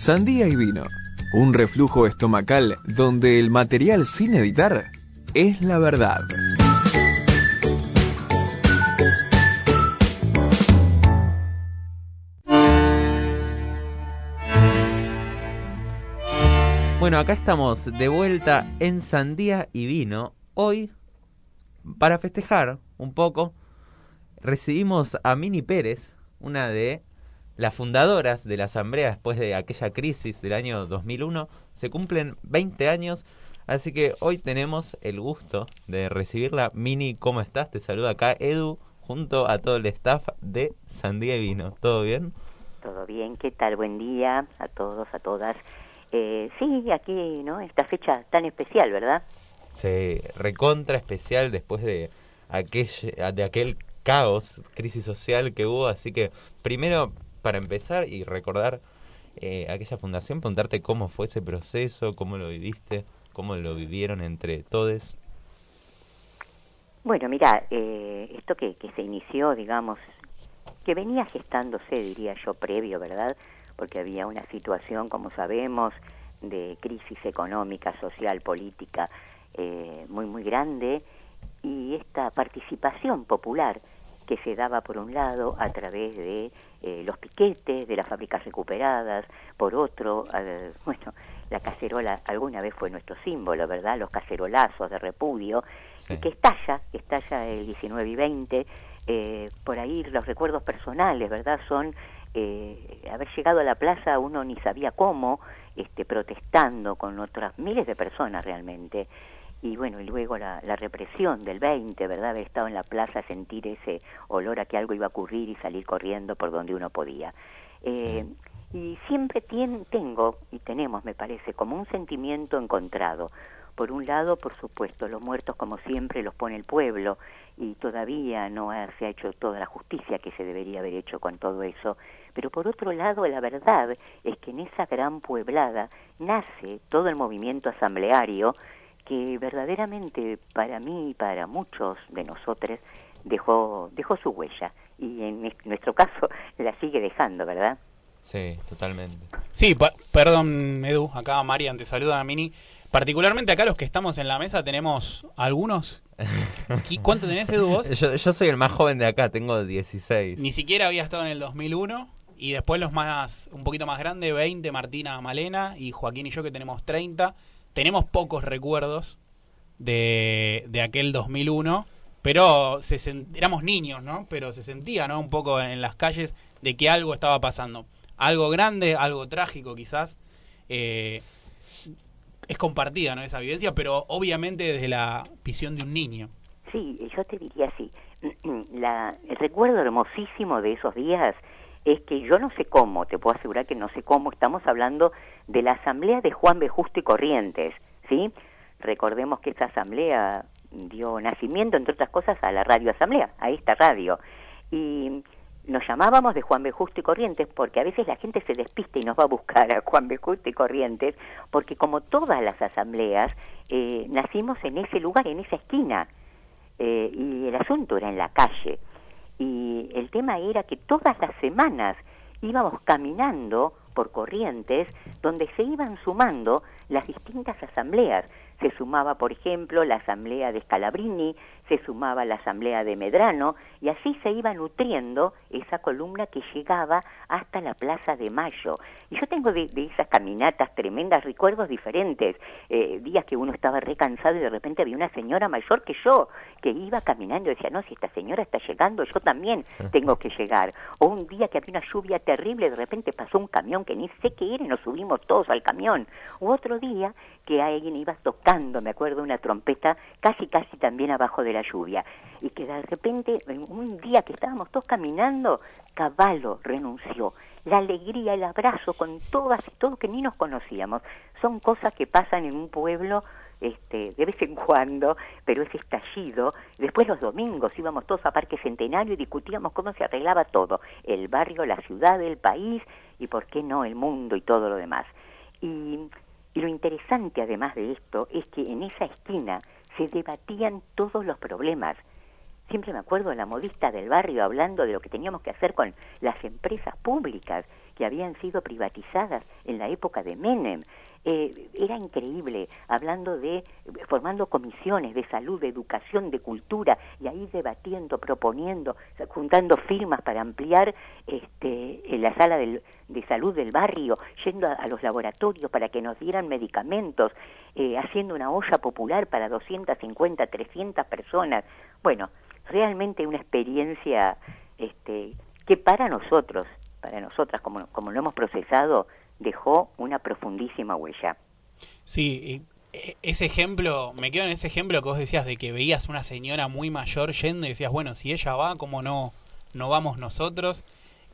Sandía y vino. Un reflujo estomacal donde el material sin editar es la verdad. Bueno, acá estamos de vuelta en Sandía y Vino. Hoy, para festejar un poco, recibimos a Mini Pérez, una de las fundadoras de la Asamblea después de aquella crisis del año 2001. Se cumplen 20 años, así que hoy tenemos el gusto de recibirla. Mini, ¿cómo estás? Te saluda acá Edu junto a todo el staff de Sandía y Vino. ¿Todo bien? Todo bien, ¿qué tal? Buen día a todos, a todas. Eh, sí, aquí, ¿no? Esta fecha tan especial, ¿verdad? Sí, recontra especial después de aquel, de aquel caos, crisis social que hubo. Así que primero, para empezar y recordar eh, aquella fundación, preguntarte cómo fue ese proceso, cómo lo viviste, cómo lo vivieron entre todos. Bueno, mira, eh, esto que, que se inició, digamos, que venía gestándose, diría yo, previo, ¿verdad? porque había una situación, como sabemos, de crisis económica, social, política eh, muy, muy grande, y esta participación popular que se daba por un lado a través de eh, los piquetes de las fábricas recuperadas, por otro, bueno, la cacerola alguna vez fue nuestro símbolo, ¿verdad? Los cacerolazos de repudio, que estalla, que estalla el 19 y 20, eh, por ahí los recuerdos personales, ¿verdad? Son eh, haber llegado a la plaza uno ni sabía cómo, este, protestando con otras miles de personas realmente. Y bueno, y luego la, represión del 20, ¿verdad? Haber estado en la plaza, sentir ese olor a que algo iba a ocurrir y salir corriendo por donde uno podía. Eh, y siempre tengo, y tenemos, me parece, como un sentimiento encontrado. Por un lado, por supuesto, los muertos como siempre los pone el pueblo y todavía no se ha hecho toda la justicia que se debería haber hecho con todo eso. Pero por otro lado, la verdad es que en esa gran pueblada nace todo el movimiento asambleario que verdaderamente para mí y para muchos de nosotros dejó, dejó su huella y en nuestro caso la sigue dejando, ¿verdad? Sí, totalmente. Sí, perdón Edu, acá Marian te saluda a Mini. Particularmente acá los que estamos en la mesa tenemos algunos. ¿Cuánto tenés, Edu, vos? Yo, yo soy el más joven de acá, tengo 16. Ni siquiera había estado en el 2001. Y después los más, un poquito más grandes, 20, Martina Malena y Joaquín y yo que tenemos 30. Tenemos pocos recuerdos de, de aquel 2001, pero se éramos niños, ¿no? Pero se sentía, ¿no? Un poco en las calles de que algo estaba pasando. Algo grande, algo trágico quizás. Eh, es compartida, ¿no? Esa vivencia, pero obviamente desde la visión de un niño. Sí, yo te diría así. La, el recuerdo hermosísimo de esos días es que yo no sé cómo, te puedo asegurar que no sé cómo, estamos hablando de la asamblea de Juan B. Justo y Corrientes, ¿sí? Recordemos que esa asamblea dio nacimiento, entre otras cosas, a la radio asamblea, a esta radio. Y nos llamábamos de Juan B. Justo y Corrientes porque a veces la gente se despista y nos va a buscar a Juan B. Justo y Corrientes, porque como todas las asambleas, eh, nacimos en ese lugar, en esa esquina, eh, y el asunto era en la calle y el tema era que todas las semanas íbamos caminando por corrientes donde se iban sumando las distintas asambleas. Se sumaba, por ejemplo, la asamblea de Scalabrini, se sumaba la asamblea de Medrano, y así se iba nutriendo esa columna que llegaba hasta la Plaza de Mayo. Y yo tengo de, esas caminatas tremendas recuerdos diferentes, eh, días que uno estaba recansado y de repente había una señora mayor que yo, que iba caminando y decía, no, si esta señora está llegando, yo también tengo que llegar. O un día que había una lluvia terrible, de repente pasó un camión que ni sé qué era y nos subimos todos al camión. U otro día que alguien iba tocando, me acuerdo, una trompeta casi casi también abajo de la lluvia. Y que de repente, un día que estábamos todos caminando, Caballo renunció. La alegría, el abrazo con todas y todos que ni nos conocíamos, son cosas que pasan en un pueblo este, de vez en cuando, pero ese estallido. Después los domingos íbamos todos a Parque Centenario y discutíamos cómo se arreglaba todo, el barrio, la ciudad, el país y por qué no el mundo y todo lo demás. Y, y lo interesante además de esto es que en esa esquina se debatían todos los problemas, siempre me acuerdo de la modista del barrio hablando de lo que teníamos que hacer con las empresas públicas que habían sido privatizadas en la época de Menem. Eh, era increíble, hablando de, formando comisiones de salud, de educación, de cultura, y ahí debatiendo, proponiendo, juntando firmas para ampliar este, la sala de salud del barrio, yendo a, los laboratorios para que nos dieran medicamentos, eh, haciendo una olla popular para 250, 300 personas. Bueno, realmente una experiencia este, que para nosotros, para nosotras, como, como lo hemos procesado, dejó una profundísima huella. Sí, e, ese ejemplo, me quedo en ese ejemplo que vos decías de que veías una señora muy mayor yendo y decías, bueno, si ella va, ¿cómo no, no vamos nosotros?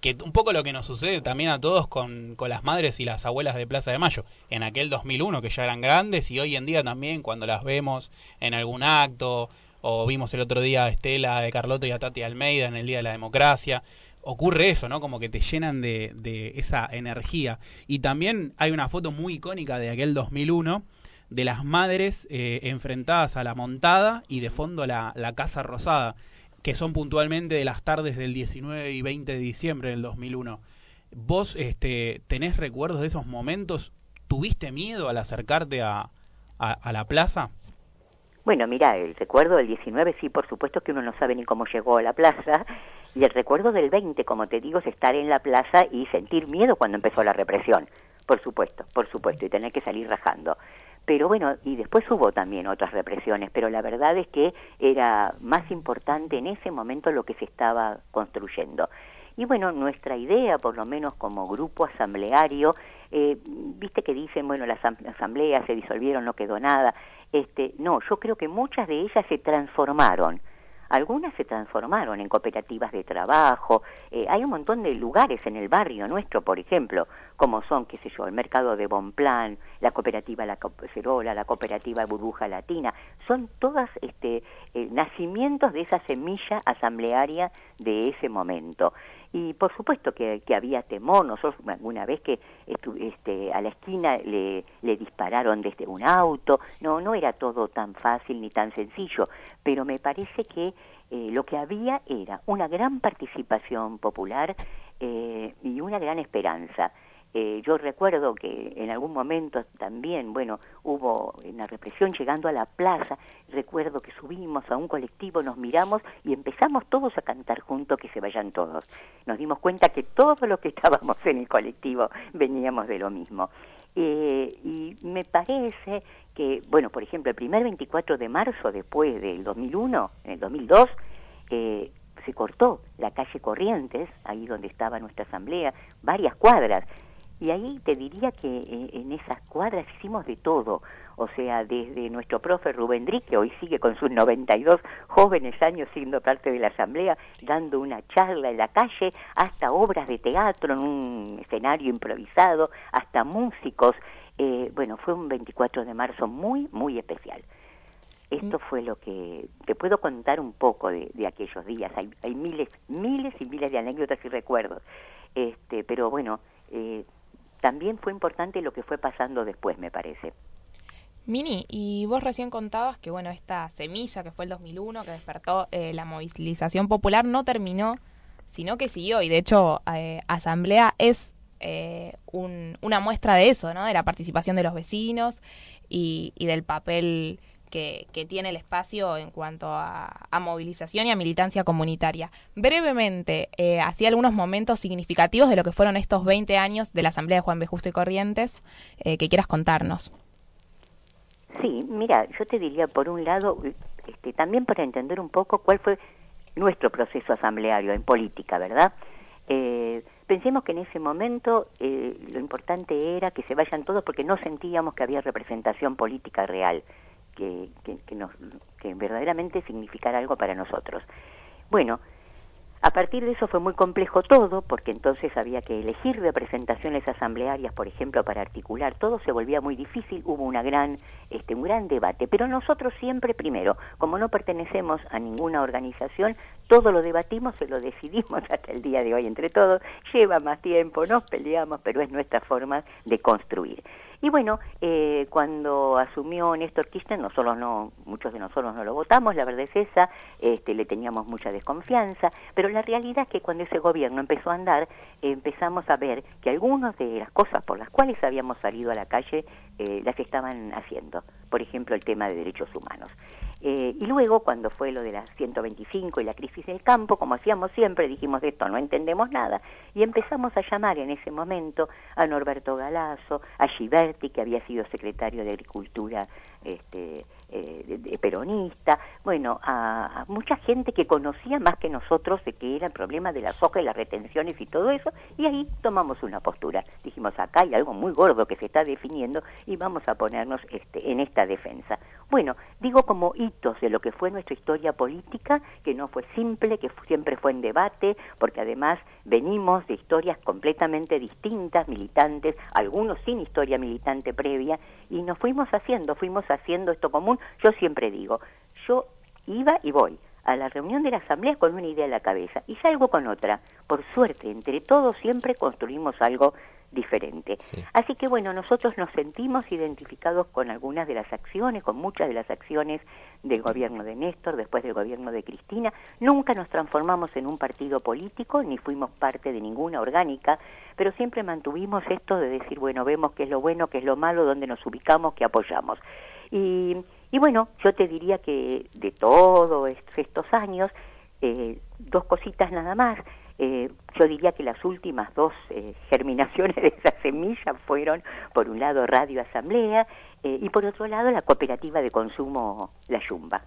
Que un poco lo que nos sucede también a todos con, con las madres y las abuelas de Plaza de Mayo, en aquel 2001 que ya eran grandes y hoy en día también cuando las vemos en algún acto, o vimos el otro día a Estela de Carlotto y a Tati Almeida en el Día de la Democracia, ocurre eso, ¿no? Como que te llenan de, de esa energía. Y también hay una foto muy icónica de aquel 2001 de las madres eh, enfrentadas a la montada y de fondo la, la Casa Rosada, que son puntualmente de las tardes del 19 y 20 de diciembre del 2001. ¿Vos este, tenés recuerdos de esos momentos? ¿Tuviste miedo al acercarte a, a la plaza? Bueno, mira, el recuerdo del 19 sí, por supuesto que uno no sabe ni cómo llegó a la plaza, y el recuerdo del 20, como te digo, es estar en la plaza y sentir miedo cuando empezó la represión, por supuesto, por supuesto, y tener que salir rajando. Pero bueno, y después hubo también otras represiones, pero la verdad es que era más importante en ese momento lo que se estaba construyendo. Y bueno, nuestra idea, por lo menos como grupo asambleario, eh, viste que dicen, bueno, las asambleas se disolvieron, no quedó nada. Este, no, yo creo que muchas de ellas se transformaron. Algunas se transformaron en cooperativas de trabajo. Eh, hay un montón de lugares en el barrio nuestro, por ejemplo, como son, qué sé yo, el mercado de Bonplan, la cooperativa La Cerola, la cooperativa Burbuja Latina. Son todas este, eh, nacimientos de esa semilla asamblearia de ese momento. Y por supuesto que, había temor, nosotros alguna vez que este, a la esquina le, le dispararon desde un auto, no, no era todo tan fácil ni tan sencillo, pero me parece que eh, lo que había era una gran participación popular eh, y una gran esperanza. Eh, yo recuerdo que en algún momento también, bueno, hubo una represión llegando a la plaza, recuerdo que subimos a un colectivo, nos miramos y empezamos todos a cantar juntos que se vayan todos. Nos dimos cuenta que todos los que estábamos en el colectivo veníamos de lo mismo. Eh, y me parece que, bueno, por ejemplo, el primer 24 de marzo después del 2001, en el 2002, eh, se cortó la calle Corrientes, ahí donde estaba nuestra asamblea, varias cuadras. Y ahí te diría que eh, en esas cuadras hicimos de todo, o sea, desde nuestro profe Rubén Dri, que hoy sigue con sus 92 jóvenes años siendo parte de la asamblea, dando una charla en la calle, hasta obras de teatro en un escenario improvisado, hasta músicos. Eh, bueno, fue un 24 de marzo muy, muy especial. Esto fue lo que te puedo contar un poco de, aquellos días. Hay, hay, miles, miles y miles de anécdotas y recuerdos. Este, pero bueno, eh, también fue importante lo que fue pasando después, me parece. Mini, y vos recién contabas que, bueno, esta semilla que fue el 2001, que despertó eh, la movilización popular, no terminó, sino que siguió. Y de hecho, eh, Asamblea es eh, una muestra de eso, ¿no? De la participación de los vecinos y, y del papel que, tiene el espacio en cuanto a, movilización y a militancia comunitaria. Brevemente, eh, hacía algunos momentos significativos de lo que fueron estos 20 años de la Asamblea de Juan B. Justo y Corrientes eh, que quieras contarnos. Sí, mira, yo te diría, por un lado, este, también para entender un poco cuál fue nuestro proceso asambleario en política, ¿verdad? Eh, pensemos que en ese momento eh, lo importante era que se vayan todos porque no sentíamos que había representación política real que, que, nos, que verdaderamente significara algo para nosotros. Bueno, a partir de eso fue muy complejo todo, porque entonces había que elegir representaciones asamblearias, por ejemplo, para articular. Todo se volvía muy difícil, hubo una gran, este, un gran debate. Pero nosotros siempre, primero, como no pertenecemos a ninguna organización, todo lo debatimos y lo decidimos hasta el día de hoy entre todos. Lleva más tiempo, nos peleamos, pero es nuestra forma de construir. Y bueno, eh, cuando asumió Néstor Kirchner, nosotros no, muchos de nosotros no lo votamos, la verdad es esa, este, le teníamos mucha desconfianza, pero la realidad es que cuando ese gobierno empezó a andar, empezamos a ver que algunas de las cosas por las cuales habíamos salido a la calle eh, las estaban haciendo. Por ejemplo, el tema de derechos humanos. Eh, y luego, cuando fue lo de las 125 y la crisis del campo, como hacíamos siempre, dijimos de esto no entendemos nada. Y empezamos a llamar en ese momento a Norberto Galazo, a Giberti, que había sido secretario de Agricultura este, eh, peronista, bueno, a, mucha gente que conocía más que nosotros de que era el problema de la soja y las retenciones y todo eso, y ahí tomamos una postura. Dijimos, acá hay algo muy gordo que se está definiendo y vamos a ponernos este, en esta defensa. Bueno, digo como hitos de lo que fue nuestra historia política, que no fue simple, que siempre fue en debate, porque además venimos de historias completamente distintas, militantes, algunos sin historia militante previa, y nos fuimos haciendo, fuimos haciendo esto común. Yo siempre digo, yo iba y voy a la reunión de la asamblea con una idea en la cabeza y salgo con otra. Por suerte, entre todos siempre construimos algo diferente. Así que bueno, nosotros nos sentimos identificados con algunas de las acciones, con muchas de las acciones del gobierno de Néstor, después del gobierno de Cristina. Nunca nos transformamos en un partido político, ni fuimos parte de ninguna orgánica, pero siempre mantuvimos esto de decir, bueno, vemos qué es lo bueno, qué es lo malo, dónde nos ubicamos, qué apoyamos. Y, y bueno, yo te diría que de todos estos años, eh, dos cositas nada más. Eh, yo diría que las últimas dos eh, germinaciones de esa semilla fueron, por un lado, Radio Asamblea eh, y por otro lado, la cooperativa de consumo La Yumba.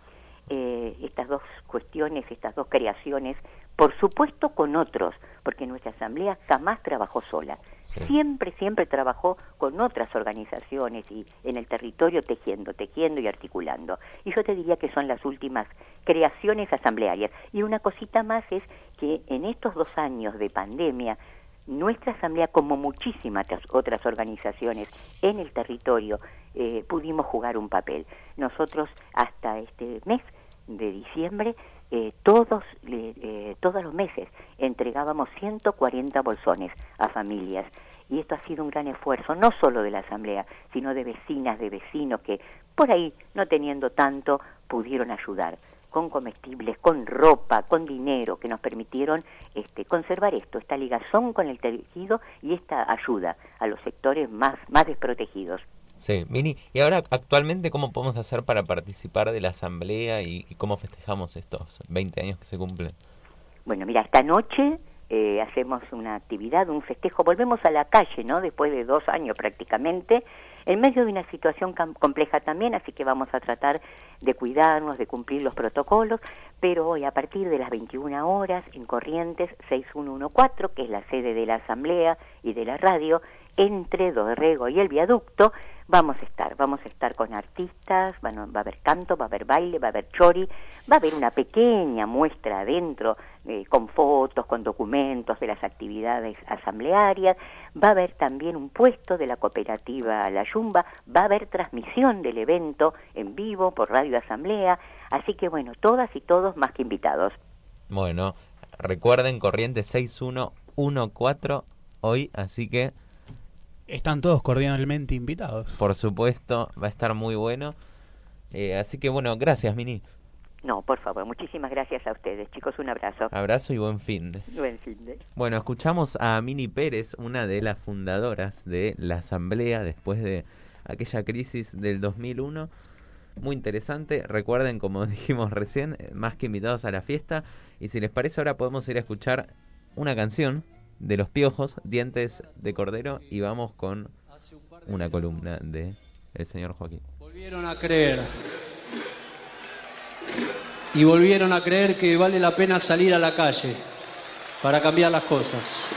Estas dos cuestiones, estas dos creaciones, por supuesto con otros, porque nuestra asamblea jamás trabajó sola, siempre, siempre trabajó con otras organizaciones y en el territorio tejiendo, tejiendo y articulando. Y yo te diría que son las últimas creaciones asamblearias. Y una cosita más es que en estos dos años de pandemia, nuestra asamblea, como muchísimas otras organizaciones en el territorio, eh, pudimos jugar un papel. Nosotros hasta este mes de diciembre, eh, todos, eh, todos los meses entregábamos 140 bolsones a familias. Y esto ha sido un gran esfuerzo, no solo de la Asamblea, sino de vecinas, de vecinos que por ahí, no teniendo tanto, pudieron ayudar con comestibles, con ropa, con dinero, que nos permitieron este, conservar esto, esta ligazón con el tejido y esta ayuda a los sectores más, más desprotegidos. Sí, Mini, y ahora actualmente, ¿cómo podemos hacer para participar de la asamblea y, cómo festejamos estos 20 años que se cumplen? Bueno, mira, esta noche eh, hacemos una actividad, un festejo, volvemos a la calle, ¿no? Después de dos años prácticamente, en medio de una situación compleja también, así que vamos a tratar de cuidarnos, de cumplir los protocolos, pero hoy a partir de las 21 horas en Corrientes 6114, que es la sede de la Asamblea y de la radio, entre Dorrego y el viaducto, vamos a estar, vamos a estar con artistas, va a haber canto, va a haber baile, va a haber chori, va a haber una pequeña muestra adentro eh, con fotos, con documentos de las actividades asamblearias, va a haber también un puesto de la cooperativa La Yumba, va a haber transmisión del evento en vivo por Radio Asamblea, así que bueno, todas y todos más que invitados. Bueno, recuerden Corriente 6114 hoy, así que están todos cordialmente invitados. Por supuesto, va a estar muy bueno. Eh, así que bueno, gracias, Mini. No, por favor, muchísimas gracias a ustedes, chicos, un abrazo. Abrazo y buen fin de. Buen fin de. Bueno, escuchamos a Mini Pérez, una de las fundadoras de la Asamblea después de aquella crisis del 2001. Muy interesante. Recuerden, como dijimos recién, más que invitados a la fiesta. Y si les parece, ahora podemos ir a escuchar una canción de los piojos, dientes de cordero y vamos con una columna de el señor Joaquín. Volvieron a creer. Y volvieron a creer que vale la pena salir a la calle para cambiar las cosas.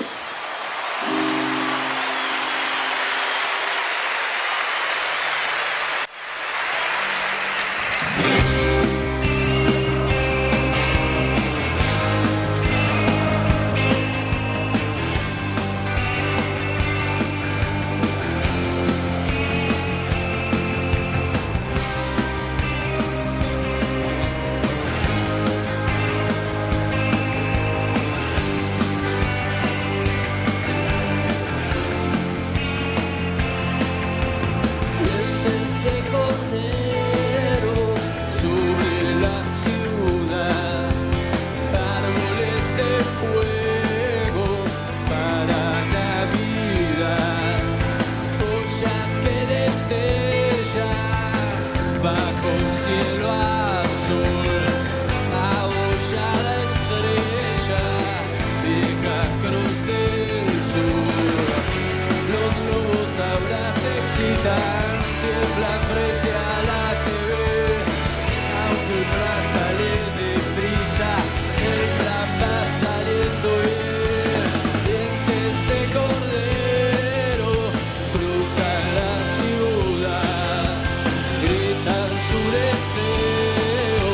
tan su deseo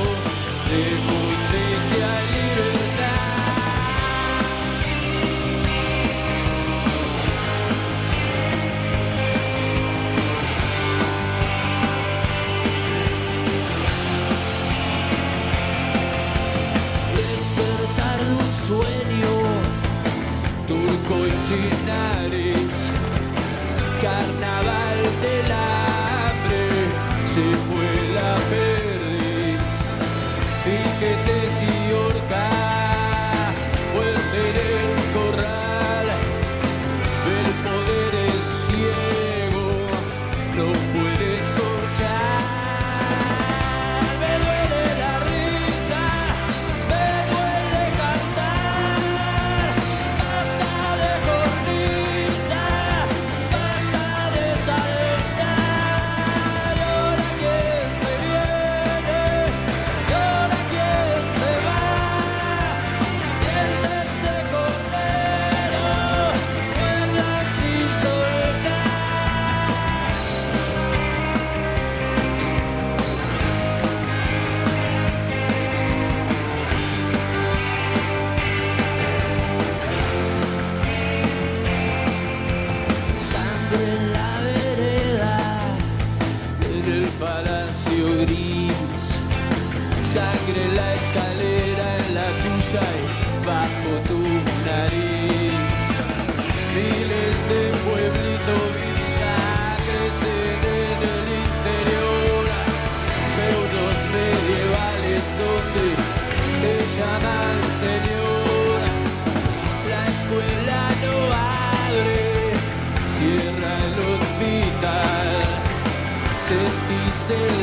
de justicia y libertad. Despertar un sueño turco y sin carnaval de la te llama el Señor. La escuela no abre, cierra el hospital, sentís el